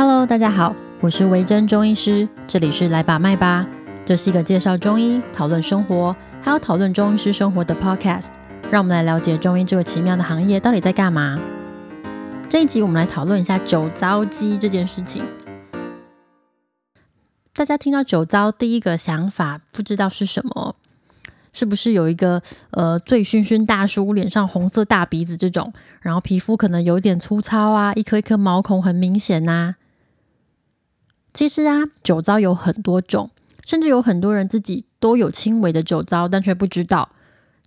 Hello，大家好，我是维珍中医师，这里是来把脉吧，这是一个介绍中医、讨论生活，还有讨论中医师生活的 Podcast。让我们来了解中医这个奇妙的行业到底在干嘛。这一集我们来讨论一下酒糟肌这件事情。大家听到酒糟，第一个想法不知道是什么？是不是有一个呃醉醺醺大叔，脸上红色大鼻子这种，然后皮肤可能有点粗糙啊，一颗一颗毛孔很明显呐？其实啊，酒糟有很多种，甚至有很多人自己都有轻微的酒糟，但却不知道，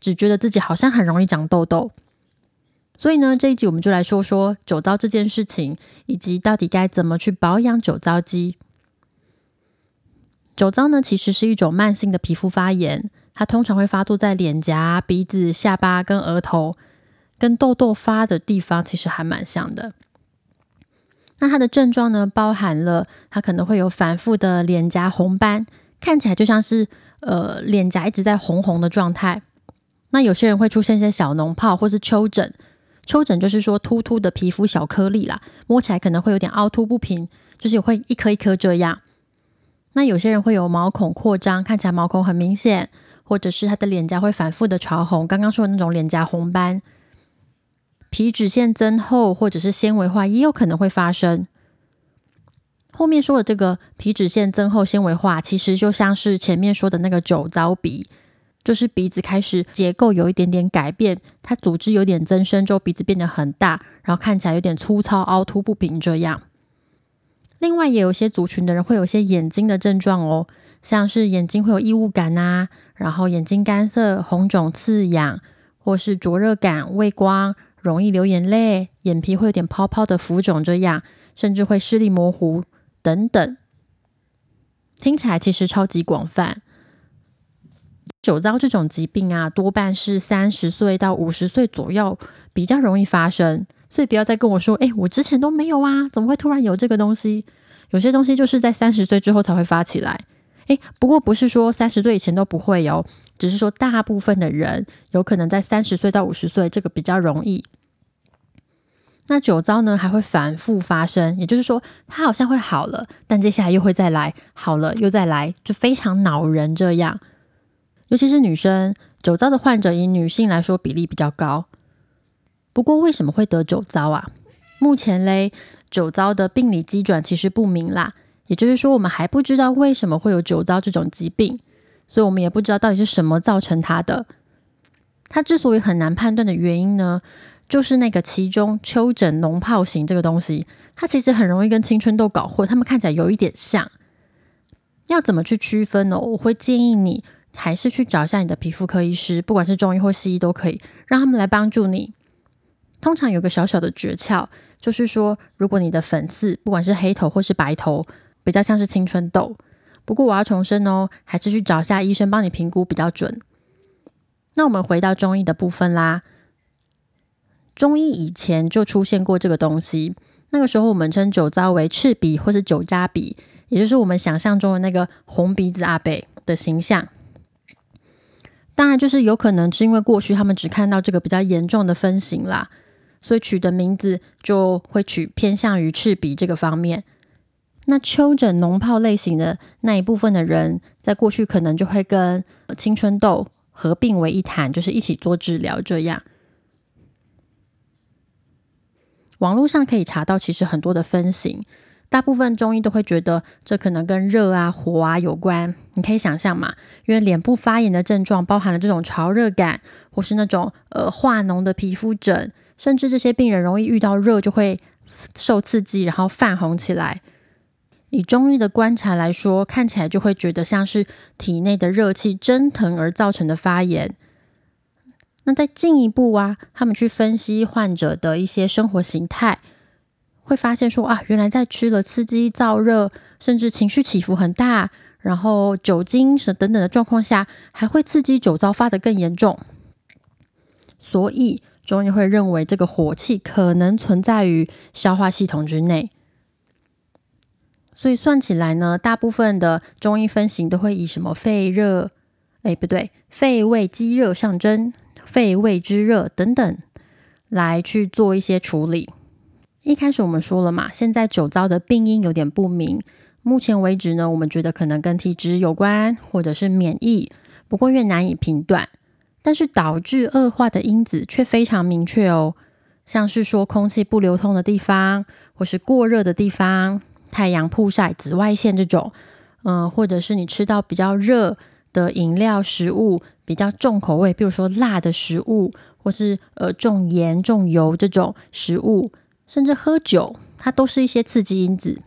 只觉得自己好像很容易长痘痘。所以呢，这一集我们就来说说酒糟这件事情，以及到底该怎么去保养酒糟肌。酒糟呢，其实是一种慢性的皮肤发炎。它通常会发作在脸颊、鼻子、下巴跟额头，跟痘痘发的地方其实还蛮像的。那它的症状呢，包含了它可能会有反复的脸颊红斑，看起来就像是呃脸颊一直在红红的状态。那有些人会出现一些小脓泡或是丘疹，丘疹就是说突突的皮肤小颗粒啦，摸起来可能会有点凹凸不平，就是会一颗一颗这样。那有些人会有毛孔扩张，看起来毛孔很明显。或者是他的脸颊会反复的潮红，刚刚说的那种脸颊红斑，皮脂腺增厚或者是纤维化也有可能会发生。后面说的这个皮脂腺增厚、纤维化，其实就像是前面说的那个酒糟鼻，就是鼻子开始结构有一点点改变，它组织有点增生之后，鼻子变得很大，然后看起来有点粗糙、凹凸不平这样。另外，也有些族群的人会有一些眼睛的症状哦。像是眼睛会有异物感呐，然后眼睛干涩、红肿、刺痒，或是灼热感、畏光，容易流眼泪，眼皮会有点泡泡的浮肿，这样甚至会视力模糊等等。听起来其实超级广泛。酒糟这种疾病啊，多半是三十岁到五十岁左右比较容易发生，所以不要再跟我说，哎，我之前都没有啊，怎么会突然有这个东西？有些东西就是在三十岁之后才会发起来。诶，不过不是说三十岁以前都不会有，只是说大部分的人有可能在三十岁到五十岁这个比较容易。那酒糟呢还会反复发生，也就是说它好像会好了，但接下来又会再来，好了又再来，就非常恼人这样。尤其是女生，酒糟的患者以女性来说比例比较高。不过为什么会得酒糟啊？目前嘞，酒糟的病理机转其实不明啦。也就是说，我们还不知道为什么会有酒糟这种疾病，所以我们也不知道到底是什么造成它的。它之所以很难判断的原因呢，就是那个其中丘疹脓泡型这个东西，它其实很容易跟青春痘搞混，它们看起来有一点像。要怎么去区分呢？我会建议你还是去找一下你的皮肤科医师，不管是中医或西医都可以，让他们来帮助你。通常有个小小的诀窍，就是说，如果你的粉刺不管是黑头或是白头，比较像是青春痘，不过我要重申哦，还是去找下医生帮你评估比较准。那我们回到中医的部分啦，中医以前就出现过这个东西，那个时候我们称酒糟为赤鼻或是酒渣鼻，也就是我们想象中的那个红鼻子阿北的形象。当然，就是有可能是因为过去他们只看到这个比较严重的分型啦，所以取的名字就会取偏向于赤鼻这个方面。那丘疹脓泡类型的那一部分的人，在过去可能就会跟青春痘合并为一谈，就是一起做治疗这样。网络上可以查到，其实很多的分型，大部分中医都会觉得这可能跟热啊、火啊有关。你可以想象嘛，因为脸部发炎的症状包含了这种潮热感，或是那种呃化脓的皮肤疹，甚至这些病人容易遇到热就会受刺激，然后泛红起来。以中医的观察来说，看起来就会觉得像是体内的热气蒸腾而造成的发炎。那再进一步啊，他们去分析患者的一些生活形态，会发现说啊，原来在吃了刺激、燥热，甚至情绪起伏很大，然后酒精等等的状况下，还会刺激酒糟发的更严重。所以中医会认为这个火气可能存在于消化系统之内。所以算起来呢，大部分的中医分型都会以什么肺热，哎不对，肺胃积热上蒸、肺胃之热等等来去做一些处理。一开始我们说了嘛，现在酒糟的病因有点不明。目前为止呢，我们觉得可能跟体质有关，或者是免疫，不过越难以评断。但是导致恶化的因子却非常明确哦，像是说空气不流通的地方，或是过热的地方，太阳曝晒、紫外线这种，嗯，或者是你吃到比较热的饮料、食物，比较重口味，比如说辣的食物，或是呃重盐、重油这种食物，甚至喝酒，它都是一些刺激因子。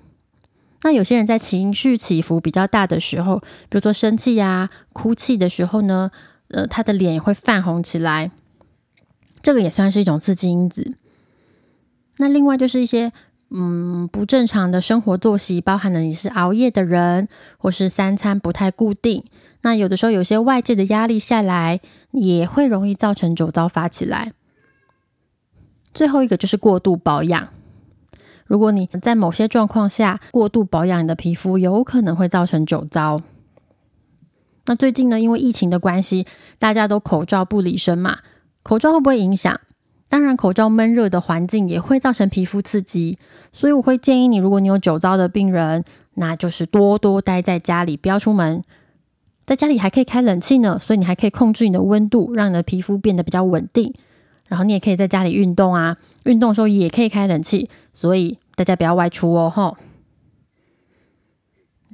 那有些人在情绪起伏比较大的时候，比如说生气呀、哭泣的时候呢，呃，他的脸也会泛红起来，这个也算是一种刺激因子。那另外就是一些嗯不正常的生活作息，包含了你是熬夜的人，或是三餐不太固定。那有的时候有些外界的压力下来，也会容易造成酒糟发起来。最后一个就是过度保养。如果你在某些状况下过度保养你的皮肤，有可能会造成酒糟。那最近呢，因为疫情的关系，大家都口罩不离身嘛，口罩会不会影响？当然，口罩闷热的环境也会造成皮肤刺激，所以我会建议你，如果你有酒糟的病人，那就是多多待在家里，不要出门。在家里还可以开冷气呢，所以你还可以控制你的温度，让你的皮肤变得比较稳定。然后你也可以在家里运动啊，运动的时候也可以开冷气。所以大家不要外出哦，吼！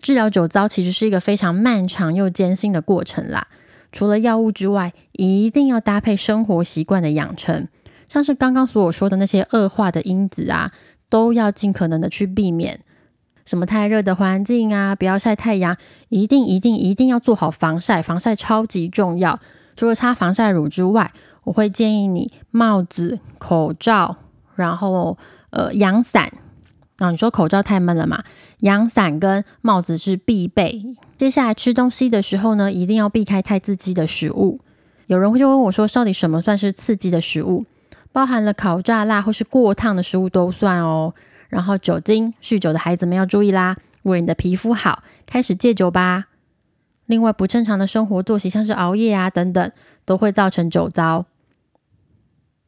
治疗酒糟其实是一个非常漫长又艰辛的过程啦。除了药物之外，一定要搭配生活习惯的养成，像是刚刚所我说的那些恶化的因子啊，都要尽可能的去避免。什么太热的环境啊，不要晒太阳，一定一定一定要做好防晒，防晒超级重要。除了擦防晒乳之外，我会建议你帽子、口罩，然后。呃，阳伞啊，你说口罩太闷了嘛？阳伞跟帽子是必备。接下来吃东西的时候呢，一定要避开太刺激的食物。有人会就问我说，到底什么算是刺激的食物？包含了烤、炸、辣或是过烫的食物都算哦。然后酒精，酗酒的孩子们要注意啦，为了你的皮肤好，开始戒酒吧。另外，不正常的生活作息，像是熬夜啊等等，都会造成酒糟。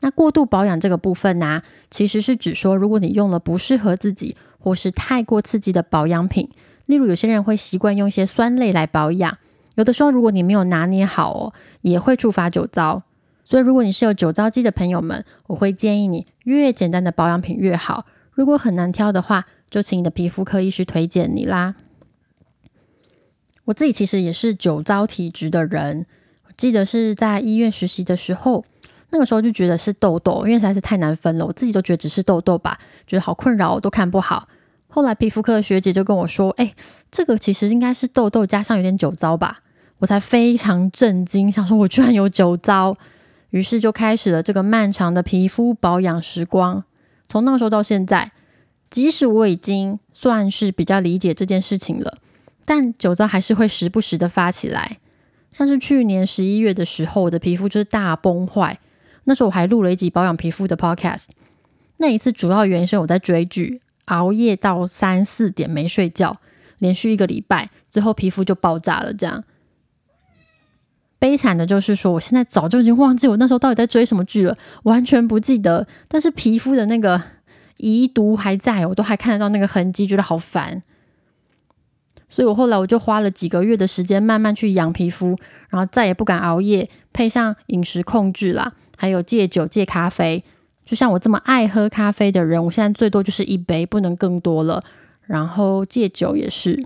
那过度保养这个部分呢，其实是指说，如果你用了不适合自己或是太过刺激的保养品，例如有些人会习惯用一些酸类来保养，有的时候如果你没有拿捏好哦，也会触发酒糟。所以如果你是有酒糟肌的朋友们，我会建议你越简单的保养品越好。如果很难挑的话，就请你的皮肤科医师推荐你啦。我自己其实也是酒糟体质的人，记得是在医院实习的时候。那个时候就觉得是痘痘，因为实在是太难分了，我自己都觉得只是痘痘吧，觉得好困扰，都看不好。后来皮肤科的学姐就跟我说：“哎，这个其实应该是痘痘加上有点酒糟吧。”我才非常震惊，想说我居然有酒糟，于是就开始了这个漫长的皮肤保养时光。从那时候到现在，即使我已经算是比较理解这件事情了，但酒糟还是会时不时的发起来。像是去年十一月的时候，我的皮肤就是大崩坏。那时候我还录了一集保养皮肤的 podcast。那一次主要原因是我在追剧，熬夜到三四点没睡觉，连续一个礼拜，之后皮肤就爆炸了。这样悲惨的就是说，我现在早就已经忘记我那时候到底在追什么剧了，完全不记得。但是皮肤的那个遗毒还在，我都还看得到那个痕迹，觉得好烦。所以我后来我就花了几个月的时间，慢慢去养皮肤，然后再也不敢熬夜，配上饮食控制啦。还有戒酒戒咖啡，就像我这么爱喝咖啡的人，我现在最多就是一杯，不能更多了。然后戒酒也是。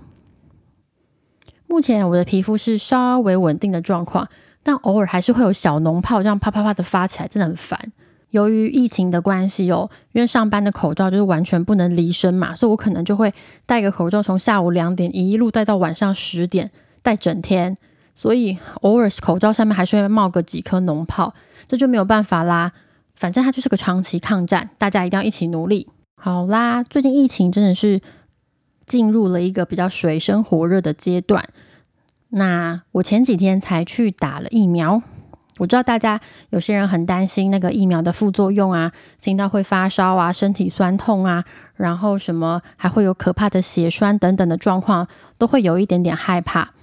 目前我的皮肤是稍微稳定的状况，但偶尔还是会有小脓泡，这样啪啪啪的发起来，真的很烦。由于疫情的关系哦，因为上班的口罩就是完全不能离身嘛，所以我可能就会戴个口罩，从下午两点一路戴到晚上十点，戴整天。所以偶尔口罩上面还是会冒个几颗脓泡，这就没有办法啦。反正它就是个长期抗战，大家一定要一起努力。好啦，最近疫情真的是进入了一个比较水深火热的阶段。那我前几天才去打了疫苗，我知道大家有些人很担心那个疫苗的副作用啊，听到会发烧啊、身体酸痛啊，然后什么还会有可怕的血栓等等的状况，都会有一点点害怕。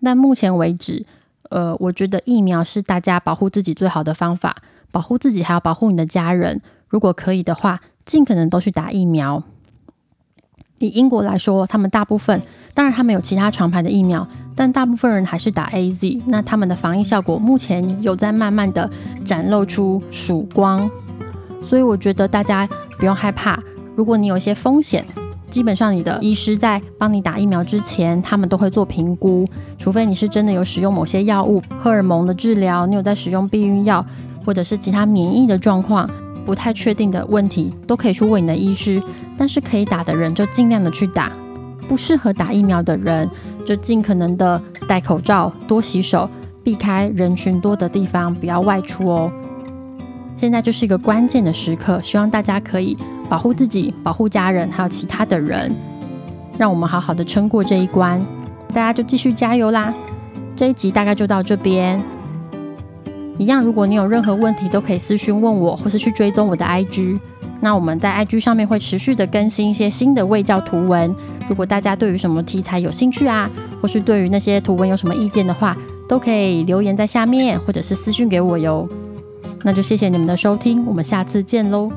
那目前为止，呃，我觉得疫苗是大家保护自己最好的方法，保护自己还要保护你的家人。如果可以的话，尽可能都去打疫苗。以英国来说，他们大部分当然他们有其他厂牌的疫苗，但大部分人还是打 A Z。那他们的防疫效果目前有在慢慢的展露出曙光，所以我觉得大家不用害怕。如果你有一些风险，基本上你的医师在帮你打疫苗之前，他们都会做评估，除非你是真的有使用某些药物、荷尔蒙的治疗，你有在使用避孕药，或者是其他免疫的状况。不太确定的问题都可以去问你的医师，但是可以打的人就尽量的去打，不适合打疫苗的人就尽可能的戴口罩、多洗手、避开人群多的地方，不要外出哦。现在就是一个关键的时刻，希望大家可以保护自己、保护家人，还有其他的人，让我们好好的撑过这一关。大家就继续加油啦！这一集大概就到这边。一样，如果你有任何问题，都可以私讯问我，或是去追踪我的 IG。那我们在 IG 上面会持续的更新一些新的卫教图文。如果大家对于什么题材有兴趣啊，或是对于那些图文有什么意见的话，都可以留言在下面，或者是私讯给我哟。那就谢谢你们的收听，我们下次见喽。